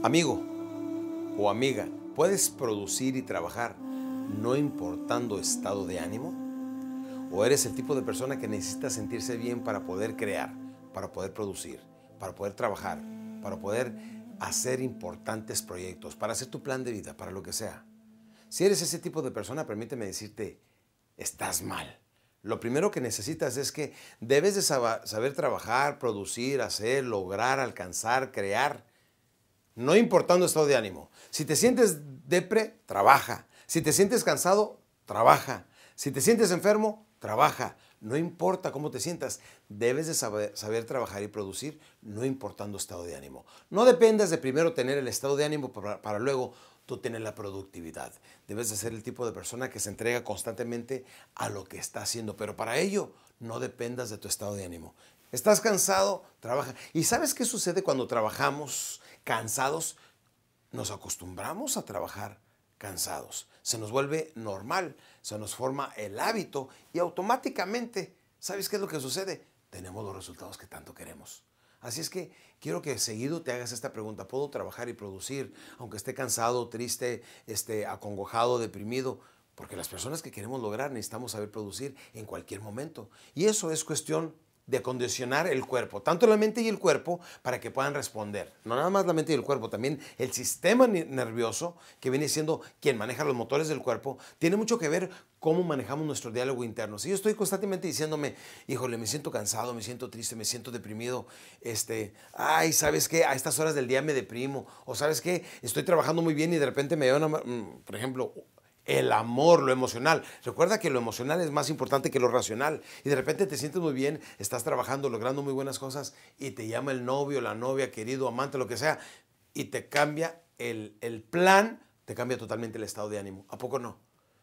Amigo o amiga, ¿puedes producir y trabajar no importando estado de ánimo? ¿O eres el tipo de persona que necesita sentirse bien para poder crear, para poder producir, para poder trabajar, para poder hacer importantes proyectos, para hacer tu plan de vida, para lo que sea? Si eres ese tipo de persona, permíteme decirte, estás mal. Lo primero que necesitas es que debes de saber trabajar, producir, hacer, lograr, alcanzar, crear no importando estado de ánimo. Si te sientes depre, trabaja. Si te sientes cansado, trabaja. Si te sientes enfermo, trabaja. No importa cómo te sientas, debes de saber, trabajar y producir, no importando estado de ánimo. No dependas de primero tener el estado de ánimo para, para luego tú tener la productividad. Debes de ser el tipo de persona que se entrega constantemente a lo que está haciendo, pero para ello no dependas de tu estado de ánimo. ¿Estás cansado? Trabaja. ¿Y sabes qué sucede cuando trabajamos cansados? Nos acostumbramos a trabajar cansados. Se nos vuelve normal, se nos forma el hábito y automáticamente, ¿sabes qué es lo que sucede? Tenemos los resultados que tanto queremos. Así es que quiero que seguido te hagas esta pregunta. ¿Puedo trabajar y producir aunque esté cansado, triste, esté acongojado, deprimido? Porque las personas que queremos lograr necesitamos saber producir en cualquier momento. Y eso es cuestión de condicionar el cuerpo, tanto la mente y el cuerpo, para que puedan responder. No nada más la mente y el cuerpo, también el sistema nervioso, que viene siendo quien maneja los motores del cuerpo, tiene mucho que ver cómo manejamos nuestro diálogo interno. Si yo estoy constantemente diciéndome, híjole, me siento cansado, me siento triste, me siento deprimido, este, ay, ¿sabes qué? A estas horas del día me deprimo, o ¿sabes qué? Estoy trabajando muy bien y de repente me da mm, por ejemplo, el amor, lo emocional. Recuerda que lo emocional es más importante que lo racional. Y de repente te sientes muy bien, estás trabajando, logrando muy buenas cosas y te llama el novio, la novia, querido, amante, lo que sea, y te cambia el, el plan, te cambia totalmente el estado de ánimo. ¿A poco no?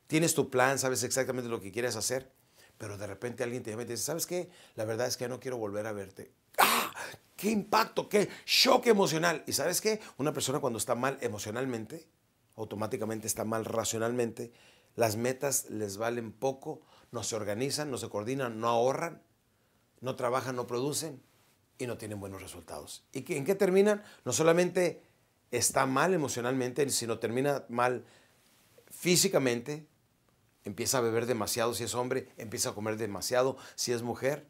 Tienes tu plan, sabes exactamente lo que quieres hacer, pero de repente alguien te llama y te dice, ¿sabes qué? La verdad es que no quiero volver a verte. ¡Ah! ¡Qué impacto! ¡Qué shock emocional! ¿Y sabes qué? Una persona cuando está mal emocionalmente, automáticamente está mal racionalmente, las metas les valen poco, no se organizan, no se coordinan, no ahorran, no trabajan, no producen y no tienen buenos resultados. ¿Y en qué terminan? No solamente está mal emocionalmente, sino termina mal físicamente, empieza a beber demasiado si es hombre, empieza a comer demasiado si es mujer,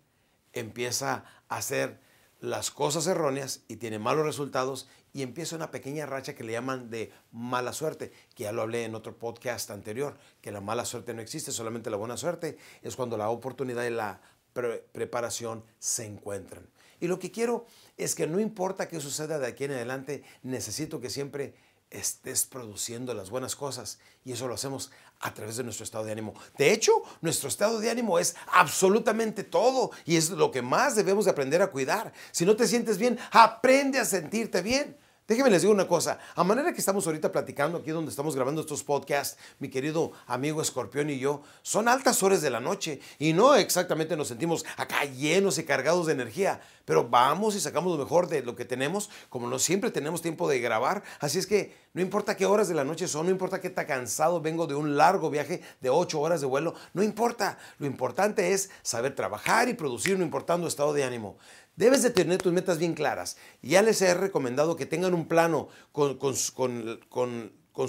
empieza a hacer las cosas erróneas y tiene malos resultados y empieza una pequeña racha que le llaman de mala suerte, que ya lo hablé en otro podcast anterior, que la mala suerte no existe, solamente la buena suerte es cuando la oportunidad y la preparación se encuentran. Y lo que quiero es que no importa qué suceda de aquí en adelante, necesito que siempre estés produciendo las buenas cosas y eso lo hacemos a través de nuestro estado de ánimo. De hecho, nuestro estado de ánimo es absolutamente todo y es lo que más debemos de aprender a cuidar. Si no te sientes bien, aprende a sentirte bien. Déjenme les digo una cosa, a manera que estamos ahorita platicando aquí donde estamos grabando estos podcasts, mi querido amigo Escorpión y yo, son altas horas de la noche y no exactamente nos sentimos acá llenos y cargados de energía, pero vamos y sacamos lo mejor de lo que tenemos, como no siempre tenemos tiempo de grabar, así es que no importa qué horas de la noche son, no importa qué tan cansado vengo de un largo viaje de ocho horas de vuelo, no importa, lo importante es saber trabajar y producir no importando estado de ánimo. Debes de tener tus metas bien claras. Ya les he recomendado que tengan un plano con,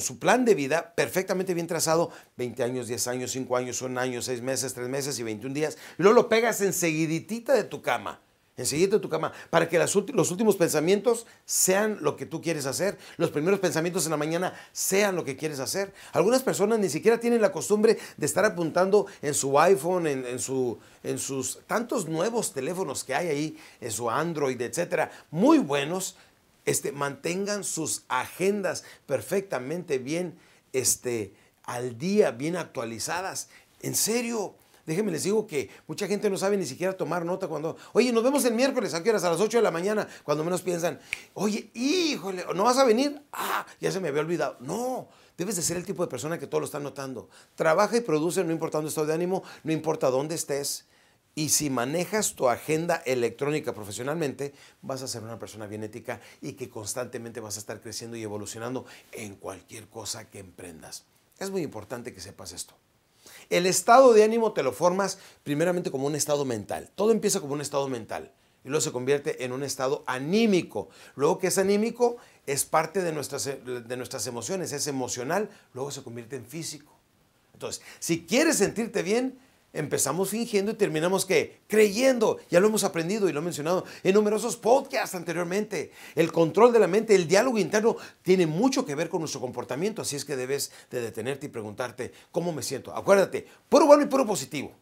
su plan de vida perfectamente bien trazado, 20 años, 10 años, 5 años, 1 año, 6 meses, 3 meses y 21 días. Y luego lo pegas enseguiditita de tu cama enseguida de tu cama, para que los últimos pensamientos sean lo que tú quieres hacer, los primeros pensamientos en la mañana sean lo que quieres hacer. Algunas personas ni siquiera tienen la costumbre de estar apuntando en su iPhone, en, su, en sus tantos nuevos teléfonos que hay ahí, en su Android, etcétera, muy buenos, este, mantengan sus agendas perfectamente bien este, al día, bien actualizadas. En serio, Déjenme les digo que mucha gente no sabe ni siquiera tomar nota cuando, oye, nos vemos el miércoles, ¿a qué horas? A las 8 de la mañana, cuando menos piensan, oye, híjole, ¿no vas a venir? Ah, ya se me había olvidado. No, debes de ser el tipo de persona que todo lo está notando. Trabaja y produce, no importando estado de ánimo, no importa dónde estés. Y si manejas tu agenda electrónica profesionalmente, vas a ser una persona bien ética y que constantemente vas a estar creciendo y evolucionando en cualquier cosa que emprendas. Es muy importante que sepas esto. El estado de ánimo te lo formas primeramente como un estado mental. Todo empieza como un estado mental. y luego se convierte en un estado anímico. Luego que es anímico es parte de nuestras, de nuestras emociones, es emocional, luego se convierte en físico. Entonces, si quieres sentirte bien, empezamos fingiendo y terminamos creyendo. Ya lo hemos aprendido y lo he mencionado en numerosos podcasts anteriormente. El control de la mente, el diálogo interno tiene mucho que ver con nuestro comportamiento, así es que debes de detenerte y preguntarte cómo me siento. Acuérdate, puro bueno y puro positivo.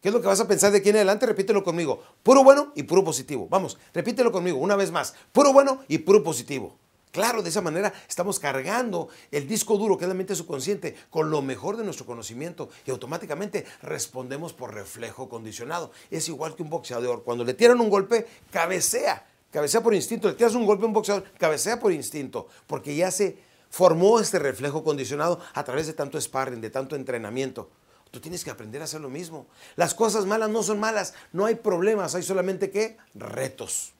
¿Qué es lo que vas a pensar de aquí en adelante? Repítelo conmigo. Puro bueno y puro positivo. Vamos, repítelo conmigo una vez más. Puro bueno y puro positivo. Claro, de esa manera estamos cargando el disco duro, que es la mente subconsciente, con lo mejor de nuestro conocimiento y automáticamente respondemos por reflejo condicionado. Es igual que un boxeador. Cuando le tiran un golpe, cabecea. Cabecea por instinto. Le tiras un golpe a un boxeador, cabecea por instinto. Porque ya se formó este reflejo condicionado a través de tanto sparring, de tanto entrenamiento. Tú tienes que aprender a hacer lo mismo. Las cosas malas no son malas, no hay problemas, hay solamente que retos.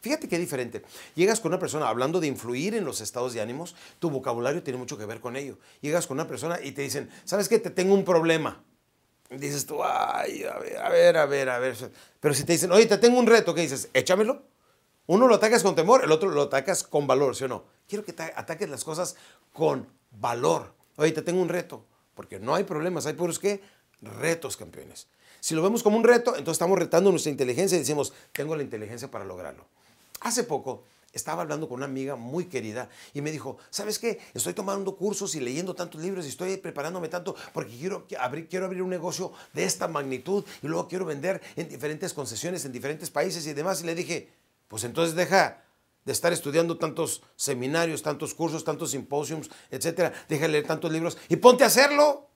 Fíjate qué diferente. Llegas con una persona hablando de influir en los estados de ánimos, tu vocabulario tiene mucho que ver con ello. Llegas con una persona y te dicen, ¿sabes qué? Te tengo un problema. dices tú, ay, a ver, a ver, a ver. Pero si te dicen, oye, te tengo un reto, ¿qué dices? Échamelo. Uno lo atacas con temor, el otro lo atacas con valor, ¿sí o no? Quiero que ataques las cosas con valor. Oye, te tengo un reto. Porque no hay problemas, hay puros que retos, campeones. Si lo vemos como un reto, entonces estamos retando nuestra inteligencia y decimos, tengo la inteligencia para lograrlo. Hace poco estaba hablando con una amiga muy querida y me dijo, ¿sabes qué? Estoy tomando cursos y leyendo tantos libros y estoy preparándome tanto porque quiero abrir, quiero abrir un negocio de esta magnitud y luego quiero vender en diferentes concesiones, en diferentes países y demás. Y le dije, pues entonces deja de estar estudiando tantos seminarios, tantos cursos, tantos simposiums, etcétera. Deja de leer tantos libros y ponte a hacerlo.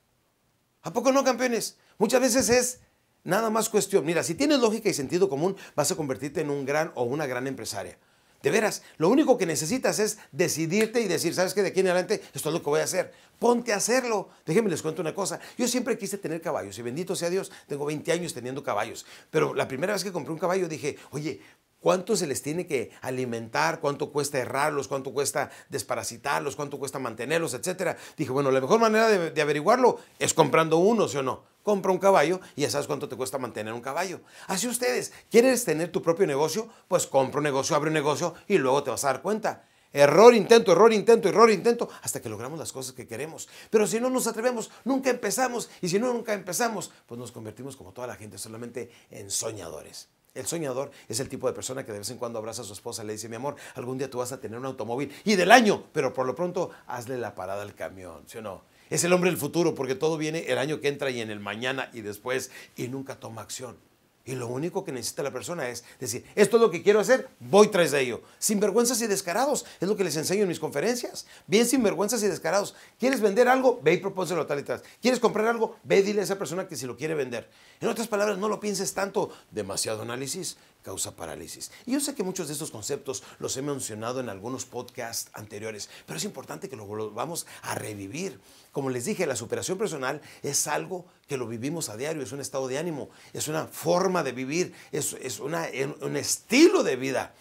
¿A poco no, campeones? Muchas veces es Nada más cuestión. Mira, si tienes lógica y sentido común, vas a convertirte en un gran o una gran empresaria. De veras, lo único que necesitas es decidirte y decir, ¿sabes qué? De aquí en adelante esto es lo que voy a hacer. Ponte a hacerlo. Déjenme les cuento una cosa. Yo siempre quise tener caballos y bendito sea Dios, tengo 20 años teniendo caballos. Pero la primera vez que compré un caballo dije, oye, ¿Cuánto se les tiene que alimentar? ¿Cuánto cuesta errarlos? ¿Cuánto cuesta desparasitarlos? ¿Cuánto cuesta mantenerlos? Etcétera. Dije, bueno, la mejor manera de, de averiguarlo es comprando uno, ¿sí o no? compra un caballo y ya sabes cuánto te cuesta mantener un caballo. Así ustedes, ¿quieres tener tu propio negocio? Pues compra un negocio, abre un negocio y luego te vas a dar cuenta. Error, intento, error, intento, error, intento, hasta que logramos las cosas que queremos. Pero si no nos atrevemos, nunca empezamos. Y si no, nunca empezamos, pues nos convertimos como toda la gente, solamente en soñadores. El soñador es el tipo de persona que de vez en cuando abraza a su esposa y le dice, mi amor, algún día tú vas a tener un automóvil y del año, pero por lo pronto hazle la parada al camión, ¿sí o no? Es el hombre del futuro porque todo viene el año que entra y en el mañana y después y nunca toma acción. Y lo único que necesita la persona es decir, esto es lo que quiero hacer, voy tras de ello. Sinvergüenzas y descarados, es lo que les enseño en mis conferencias. Bien sinvergüenzas y descarados. ¿Quieres vender algo? Ve y propónselo tal y tal. ¿Quieres comprar algo? Ve y dile a esa persona que si lo quiere vender. En otras palabras, no lo pienses tanto. Demasiado análisis causa parálisis. Y yo sé que muchos de estos conceptos los he mencionado en algunos podcasts anteriores, pero es importante que lo volvamos a revivir. Como les dije, la superación personal es algo que lo vivimos a diario, es un estado de ánimo, es una forma de vivir, es, es una, un estilo de vida.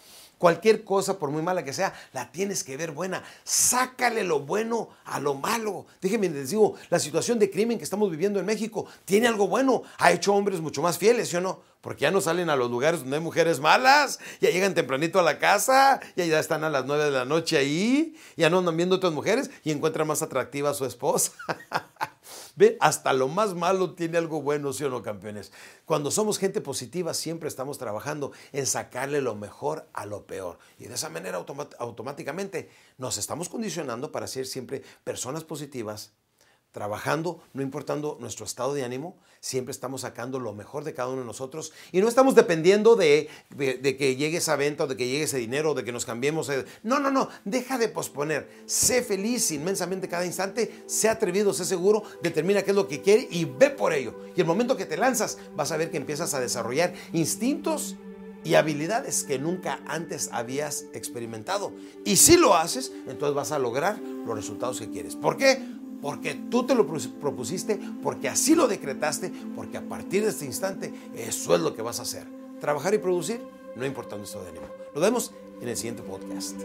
Cualquier cosa, por muy mala que sea, la tienes que ver buena. Sácale lo bueno a lo malo. Déjenme les digo, la situación de crimen que estamos viviendo en México tiene algo bueno. Ha hecho hombres mucho más fieles, ¿sí o no? Porque ya no salen a los lugares donde hay mujeres malas, ya llegan tempranito a la casa, ya, ya están a las nueve de la noche ahí, ya no andan viendo otras mujeres y encuentran más atractiva a su esposa. Ve, hasta lo más malo tiene algo bueno, ¿sí o no, campeones? Cuando somos gente positiva, siempre estamos trabajando en sacarle lo mejor a lo peor. Y de esa manera automáticamente nos estamos condicionando para ser siempre personas positivas, trabajando, no importando nuestro estado de ánimo, siempre estamos sacando lo mejor de cada uno de nosotros y no estamos dependiendo de, que llegue esa venta o de que llegue ese dinero o de que nos cambiemos. No, no, no, deja de posponer. Sé feliz inmensamente cada instante, sé atrevido, sé seguro, determina qué es lo que quiere y ve por ello. Y el momento que te lanzas, vas a ver que empiezas a desarrollar instintos y habilidades que nunca antes habías experimentado. Y si lo haces, entonces vas a lograr los resultados que quieres. ¿Por qué? Porque tú te lo propusiste, porque así lo decretaste, porque a partir de este instante eso es lo que vas a hacer. Trabajar y producir, no importando esto de ánimo. Nos vemos en el siguiente podcast.